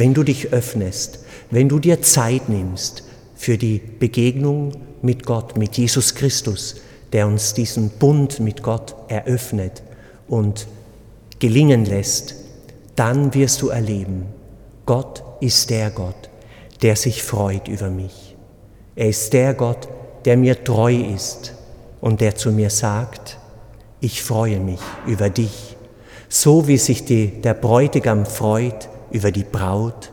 wenn du dich öffnest, wenn du dir Zeit nimmst für die Begegnung mit Gott, mit Jesus Christus, der uns diesen Bund mit Gott eröffnet und gelingen lässt, dann wirst du erleben, Gott ist der Gott, der sich freut über mich. Er ist der Gott, der mir treu ist und der zu mir sagt, ich freue mich über dich, so wie sich die, der Bräutigam freut über die Braut,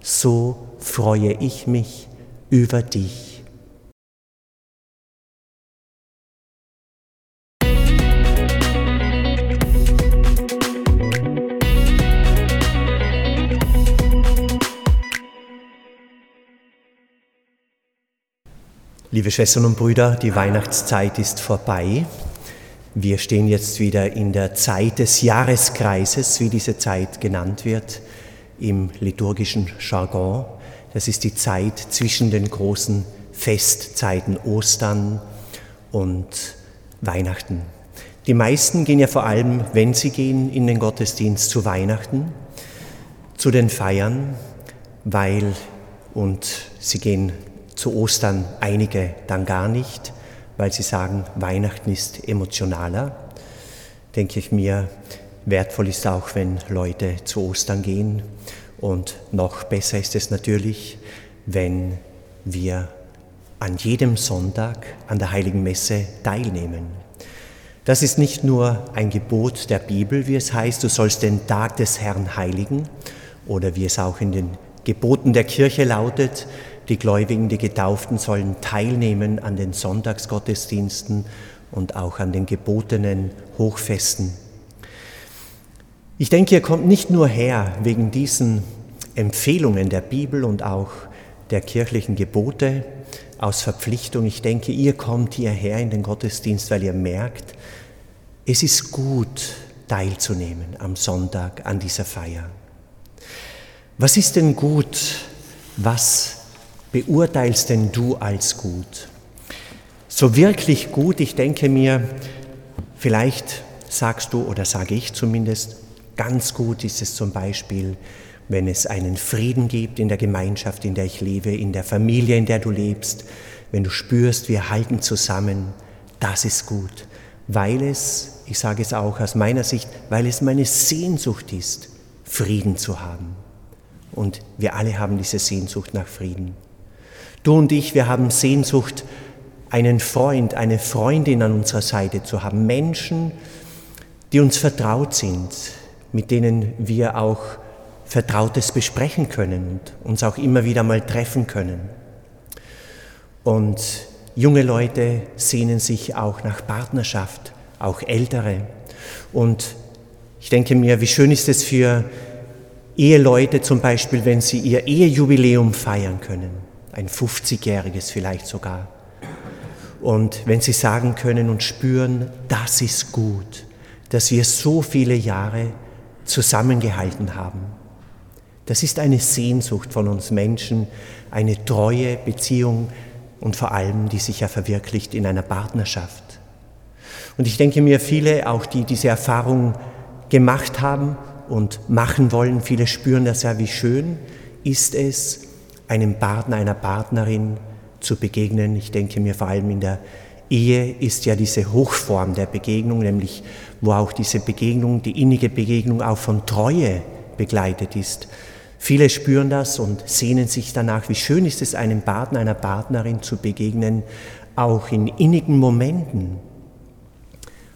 so freue ich mich über dich. Liebe Schwestern und Brüder, die Weihnachtszeit ist vorbei. Wir stehen jetzt wieder in der Zeit des Jahreskreises, wie diese Zeit genannt wird im liturgischen Jargon. Das ist die Zeit zwischen den großen Festzeiten Ostern und Weihnachten. Die meisten gehen ja vor allem, wenn sie gehen, in den Gottesdienst zu Weihnachten, zu den Feiern, weil und sie gehen zu Ostern einige dann gar nicht, weil sie sagen, Weihnachten ist emotionaler. Denke ich mir, wertvoll ist auch, wenn Leute zu Ostern gehen. Und noch besser ist es natürlich, wenn wir an jedem Sonntag an der heiligen Messe teilnehmen. Das ist nicht nur ein Gebot der Bibel, wie es heißt, du sollst den Tag des Herrn heiligen, oder wie es auch in den Geboten der Kirche lautet, die Gläubigen, die Getauften sollen teilnehmen an den Sonntagsgottesdiensten und auch an den gebotenen Hochfesten. Ich denke, ihr kommt nicht nur her wegen diesen Empfehlungen der Bibel und auch der kirchlichen Gebote aus Verpflichtung. Ich denke, ihr kommt hierher in den Gottesdienst, weil ihr merkt, es ist gut teilzunehmen am Sonntag an dieser Feier. Was ist denn gut? Was beurteilst denn du als gut? So wirklich gut, ich denke mir, vielleicht sagst du oder sage ich zumindest, ganz gut ist es zum Beispiel, wenn es einen Frieden gibt in der Gemeinschaft, in der ich lebe, in der Familie, in der du lebst, wenn du spürst, wir halten zusammen, das ist gut, weil es, ich sage es auch aus meiner Sicht, weil es meine Sehnsucht ist, Frieden zu haben. Und wir alle haben diese Sehnsucht nach Frieden. Du und ich, wir haben Sehnsucht, einen Freund, eine Freundin an unserer Seite zu haben. Menschen, die uns vertraut sind, mit denen wir auch Vertrautes besprechen können und uns auch immer wieder mal treffen können. Und junge Leute sehnen sich auch nach Partnerschaft, auch ältere. Und ich denke mir, wie schön ist es für Eheleute zum Beispiel, wenn sie ihr Ehejubiläum feiern können ein 50-jähriges vielleicht sogar. Und wenn Sie sagen können und spüren, das ist gut, dass wir so viele Jahre zusammengehalten haben. Das ist eine Sehnsucht von uns Menschen, eine treue Beziehung und vor allem, die sich ja verwirklicht in einer Partnerschaft. Und ich denke mir, viele, auch die diese Erfahrung gemacht haben und machen wollen, viele spüren das ja, wie schön ist es, einem Partner, einer Partnerin zu begegnen. Ich denke mir vor allem in der Ehe ist ja diese Hochform der Begegnung, nämlich wo auch diese Begegnung, die innige Begegnung auch von Treue begleitet ist. Viele spüren das und sehnen sich danach, wie schön ist es, einem Partner, einer Partnerin zu begegnen, auch in innigen Momenten,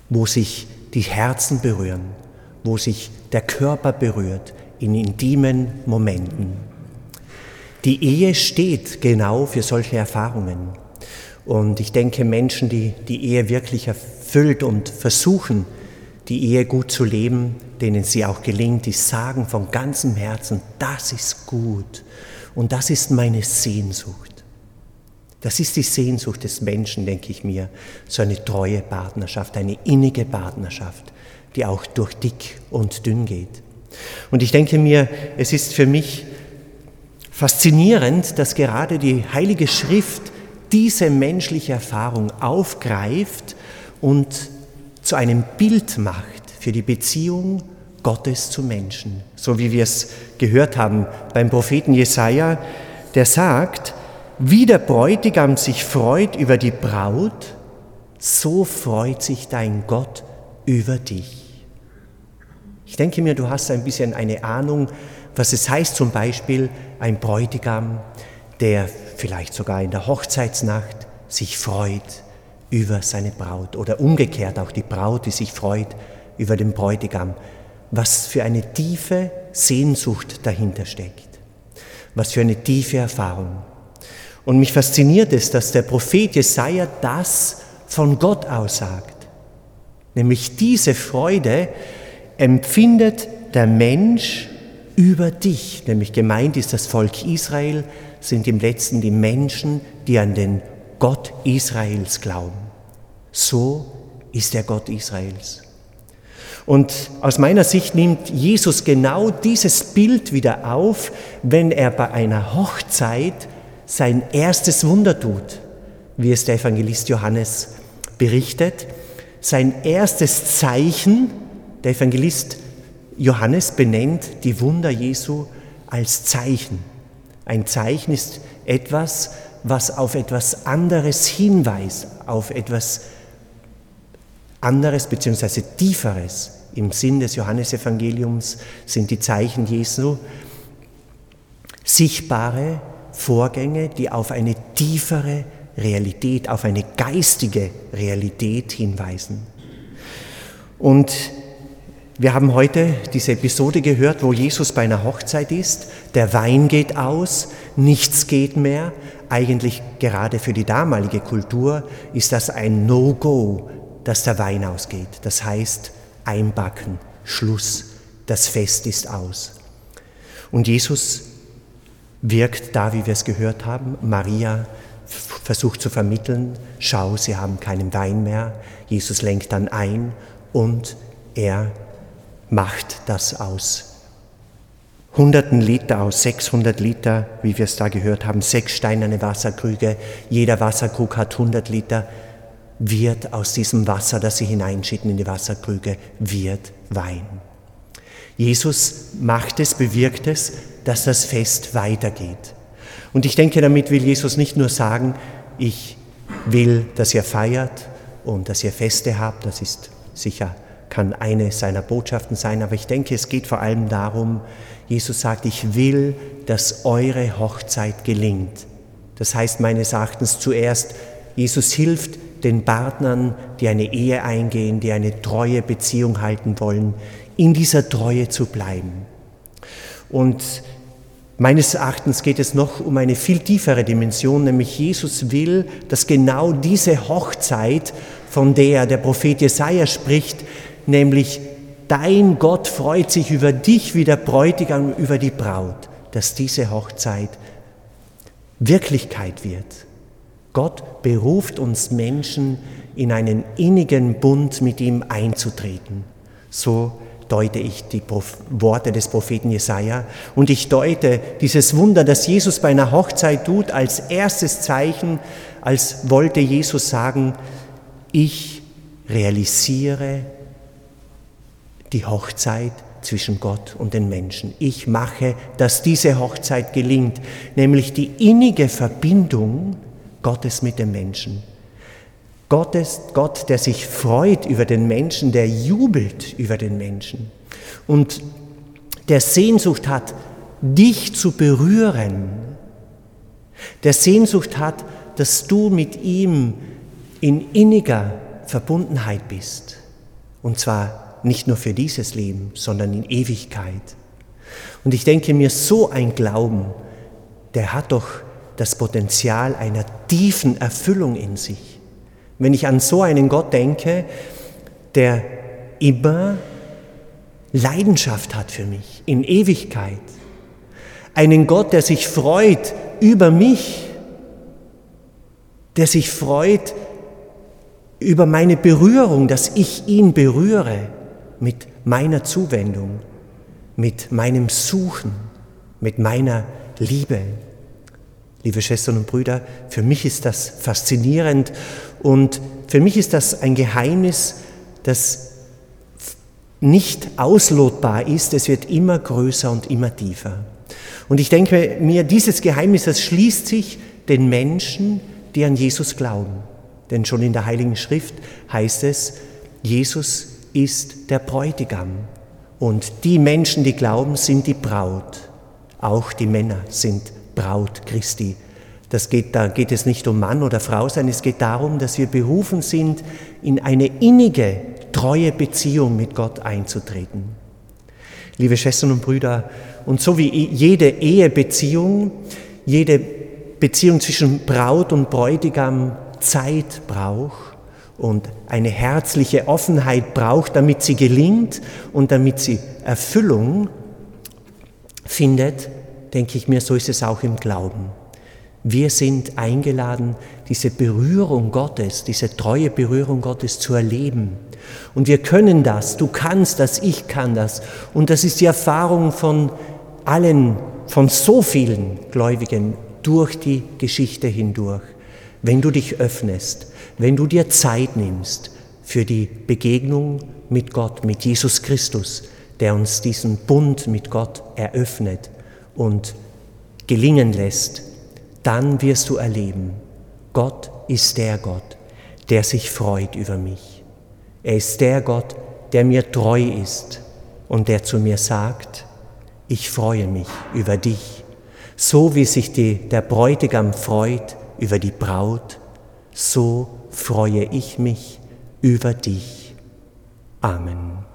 wo sich die Herzen berühren, wo sich der Körper berührt, in intimen Momenten. Die Ehe steht genau für solche Erfahrungen. Und ich denke, Menschen, die die Ehe wirklich erfüllt und versuchen, die Ehe gut zu leben, denen sie auch gelingt, die sagen von ganzem Herzen, das ist gut und das ist meine Sehnsucht. Das ist die Sehnsucht des Menschen, denke ich mir, so eine treue Partnerschaft, eine innige Partnerschaft, die auch durch dick und dünn geht. Und ich denke mir, es ist für mich Faszinierend, dass gerade die Heilige Schrift diese menschliche Erfahrung aufgreift und zu einem Bild macht für die Beziehung Gottes zu Menschen. So wie wir es gehört haben beim Propheten Jesaja, der sagt, wie der Bräutigam sich freut über die Braut, so freut sich dein Gott über dich. Ich denke mir, du hast ein bisschen eine Ahnung, was es heißt, zum Beispiel ein Bräutigam, der vielleicht sogar in der Hochzeitsnacht sich freut über seine Braut oder umgekehrt auch die Braut, die sich freut über den Bräutigam. Was für eine tiefe Sehnsucht dahinter steckt. Was für eine tiefe Erfahrung. Und mich fasziniert es, dass der Prophet Jesaja das von Gott aussagt. Nämlich diese Freude empfindet der Mensch über dich. Nämlich gemeint ist das Volk Israel, sind im letzten die Menschen, die an den Gott Israels glauben. So ist der Gott Israels. Und aus meiner Sicht nimmt Jesus genau dieses Bild wieder auf, wenn er bei einer Hochzeit sein erstes Wunder tut, wie es der Evangelist Johannes berichtet. Sein erstes Zeichen, der Evangelist Johannes benennt die Wunder Jesu als Zeichen. Ein Zeichen ist etwas, was auf etwas anderes hinweist, auf etwas anderes bzw. tieferes. Im Sinn des Johannesevangeliums sind die Zeichen Jesu sichtbare Vorgänge, die auf eine tiefere Realität, auf eine geistige Realität hinweisen. Und wir haben heute diese Episode gehört, wo Jesus bei einer Hochzeit ist, der Wein geht aus, nichts geht mehr. Eigentlich gerade für die damalige Kultur ist das ein No-Go, dass der Wein ausgeht. Das heißt einbacken, Schluss, das Fest ist aus. Und Jesus wirkt da, wie wir es gehört haben. Maria versucht zu vermitteln, schau, sie haben keinen Wein mehr. Jesus lenkt dann ein und er macht das aus. Hunderten Liter aus 600 Liter, wie wir es da gehört haben, sechs steinerne Wasserkrüge, jeder Wasserkrug hat 100 Liter, wird aus diesem Wasser, das sie hineinschütten in die Wasserkrüge, wird Wein. Jesus macht es, bewirkt es, dass das Fest weitergeht. Und ich denke, damit will Jesus nicht nur sagen, ich will, dass ihr feiert und dass ihr Feste habt, das ist sicher kann eine seiner Botschaften sein, aber ich denke, es geht vor allem darum, Jesus sagt, ich will, dass eure Hochzeit gelingt. Das heißt meines Erachtens zuerst, Jesus hilft den Partnern, die eine Ehe eingehen, die eine treue Beziehung halten wollen, in dieser Treue zu bleiben. Und meines Erachtens geht es noch um eine viel tiefere Dimension, nämlich Jesus will, dass genau diese Hochzeit, von der der Prophet Jesaja spricht, nämlich dein Gott freut sich über dich wie der Bräutigam über die Braut, dass diese Hochzeit Wirklichkeit wird. Gott beruft uns Menschen, in einen innigen Bund mit ihm einzutreten. So deute ich die Worte des Propheten Jesaja und ich deute dieses Wunder, das Jesus bei einer Hochzeit tut, als erstes Zeichen, als wollte Jesus sagen, ich realisiere die Hochzeit zwischen Gott und den Menschen. Ich mache, dass diese Hochzeit gelingt, nämlich die innige Verbindung Gottes mit dem Menschen. Gott ist Gott, der sich freut über den Menschen, der jubelt über den Menschen und der Sehnsucht hat, dich zu berühren, der Sehnsucht hat, dass du mit ihm in inniger Verbundenheit bist, und zwar nicht nur für dieses Leben, sondern in Ewigkeit. Und ich denke mir, so ein Glauben, der hat doch das Potenzial einer tiefen Erfüllung in sich. Wenn ich an so einen Gott denke, der immer Leidenschaft hat für mich, in Ewigkeit. Einen Gott, der sich freut über mich, der sich freut über meine Berührung, dass ich ihn berühre mit meiner Zuwendung, mit meinem Suchen, mit meiner Liebe. Liebe Schwestern und Brüder, für mich ist das faszinierend und für mich ist das ein Geheimnis, das nicht auslotbar ist, es wird immer größer und immer tiefer. Und ich denke mir, dieses Geheimnis, das schließt sich den Menschen, die an Jesus glauben. Denn schon in der Heiligen Schrift heißt es, Jesus ist der Bräutigam. Und die Menschen, die glauben, sind die Braut. Auch die Männer sind Braut Christi. Das geht, da geht es nicht um Mann oder Frau sein, es geht darum, dass wir berufen sind, in eine innige, treue Beziehung mit Gott einzutreten. Liebe Schwestern und Brüder, und so wie jede Ehebeziehung, jede Beziehung zwischen Braut und Bräutigam Zeit braucht und eine herzliche Offenheit braucht, damit sie gelingt und damit sie Erfüllung findet, denke ich mir, so ist es auch im Glauben. Wir sind eingeladen, diese Berührung Gottes, diese treue Berührung Gottes zu erleben. Und wir können das, du kannst das, ich kann das. Und das ist die Erfahrung von allen, von so vielen Gläubigen durch die Geschichte hindurch. Wenn du dich öffnest, wenn du dir Zeit nimmst für die Begegnung mit Gott, mit Jesus Christus, der uns diesen Bund mit Gott eröffnet und gelingen lässt, dann wirst du erleben, Gott ist der Gott, der sich freut über mich. Er ist der Gott, der mir treu ist und der zu mir sagt, ich freue mich über dich, so wie sich die, der Bräutigam freut über die Braut, so freue ich mich über dich. Amen.